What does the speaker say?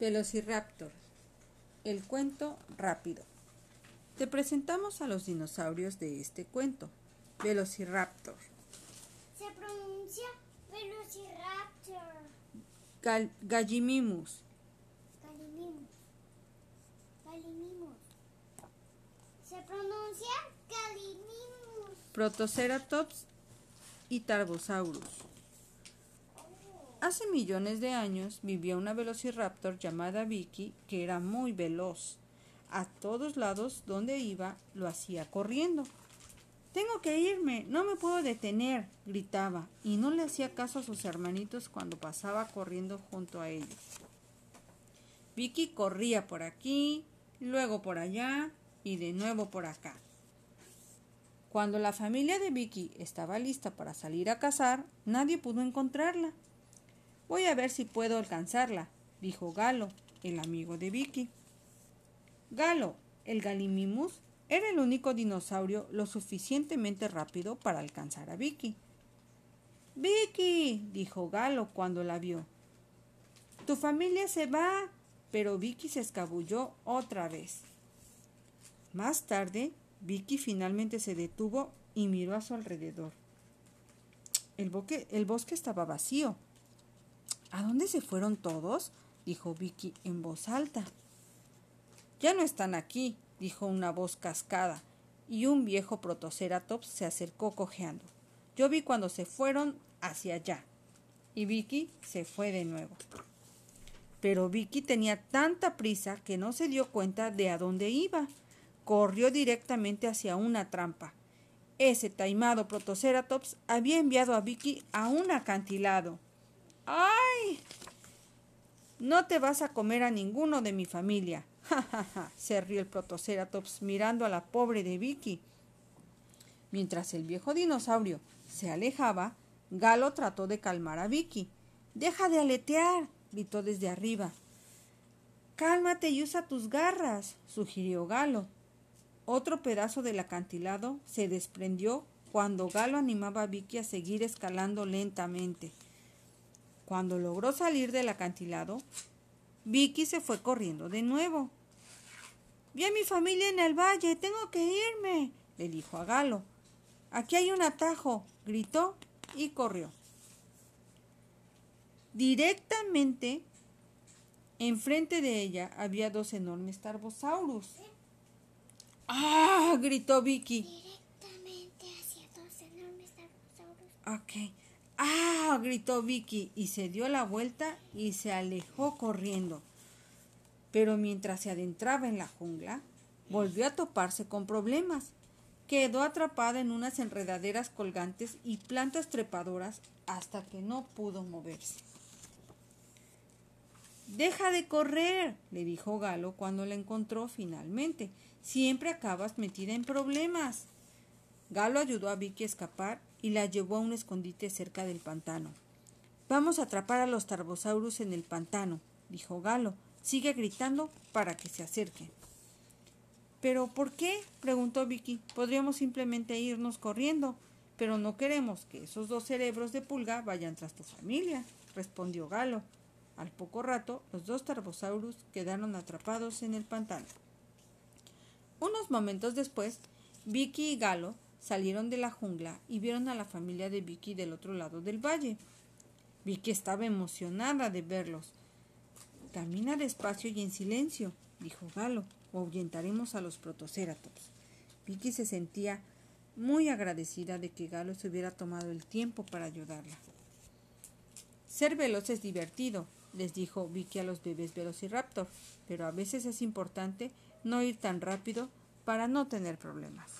Velociraptor. El cuento rápido. Te presentamos a los dinosaurios de este cuento. Velociraptor. Se pronuncia Velociraptor. Gal Gallimimus. Gallimimus. Gallimimus. Se pronuncia Gallimimus. Protoceratops y Tarbosaurus. Hace millones de años vivía una velociraptor llamada Vicky que era muy veloz. A todos lados donde iba lo hacía corriendo. Tengo que irme, no me puedo detener, gritaba, y no le hacía caso a sus hermanitos cuando pasaba corriendo junto a ellos. Vicky corría por aquí, luego por allá y de nuevo por acá. Cuando la familia de Vicky estaba lista para salir a cazar, nadie pudo encontrarla. Voy a ver si puedo alcanzarla, dijo Galo, el amigo de Vicky. Galo, el Galimimus, era el único dinosaurio lo suficientemente rápido para alcanzar a Vicky. Vicky, dijo Galo cuando la vio. Tu familia se va. Pero Vicky se escabulló otra vez. Más tarde, Vicky finalmente se detuvo y miró a su alrededor. El, el bosque estaba vacío. ¿A dónde se fueron todos? dijo Vicky en voz alta. Ya no están aquí, dijo una voz cascada, y un viejo protoceratops se acercó cojeando. Yo vi cuando se fueron hacia allá. Y Vicky se fue de nuevo. Pero Vicky tenía tanta prisa que no se dio cuenta de a dónde iba. Corrió directamente hacia una trampa. Ese taimado protoceratops había enviado a Vicky a un acantilado. ¡Ay! No te vas a comer a ninguno de mi familia. Ja, ja, ja, se rió el protoceratops mirando a la pobre de Vicky. Mientras el viejo dinosaurio se alejaba, Galo trató de calmar a Vicky. Deja de aletear, gritó desde arriba. Cálmate y usa tus garras, sugirió Galo. Otro pedazo del acantilado se desprendió cuando Galo animaba a Vicky a seguir escalando lentamente. Cuando logró salir del acantilado, Vicky se fue corriendo de nuevo. Vi a mi familia en el valle, tengo que irme, le dijo a Galo. Aquí hay un atajo, gritó y corrió. Directamente enfrente de ella había dos enormes tarbosaurus. ¡Ah! gritó Vicky. Directamente hacia dos enormes tarbosaurus. Ok. Gritó Vicky y se dio la vuelta y se alejó corriendo. Pero mientras se adentraba en la jungla, volvió a toparse con problemas. Quedó atrapada en unas enredaderas colgantes y plantas trepadoras hasta que no pudo moverse. Deja de correr, le dijo Galo cuando la encontró finalmente. Siempre acabas metida en problemas. Galo ayudó a Vicky a escapar y la llevó a un escondite cerca del pantano. Vamos a atrapar a los tarbosaurus en el pantano, dijo Galo. Sigue gritando para que se acerquen. ¿Pero por qué? preguntó Vicky. Podríamos simplemente irnos corriendo, pero no queremos que esos dos cerebros de pulga vayan tras tu familia, respondió Galo. Al poco rato, los dos tarbosaurus quedaron atrapados en el pantano. Unos momentos después, Vicky y Galo salieron de la jungla y vieron a la familia de Vicky del otro lado del valle. Vicky estaba emocionada de verlos. Camina despacio y en silencio, dijo Galo, o ahuyentaremos a los protoceratops. Vicky se sentía muy agradecida de que Galo se hubiera tomado el tiempo para ayudarla. Ser veloz es divertido, les dijo Vicky a los bebés Velociraptor, pero a veces es importante no ir tan rápido para no tener problemas.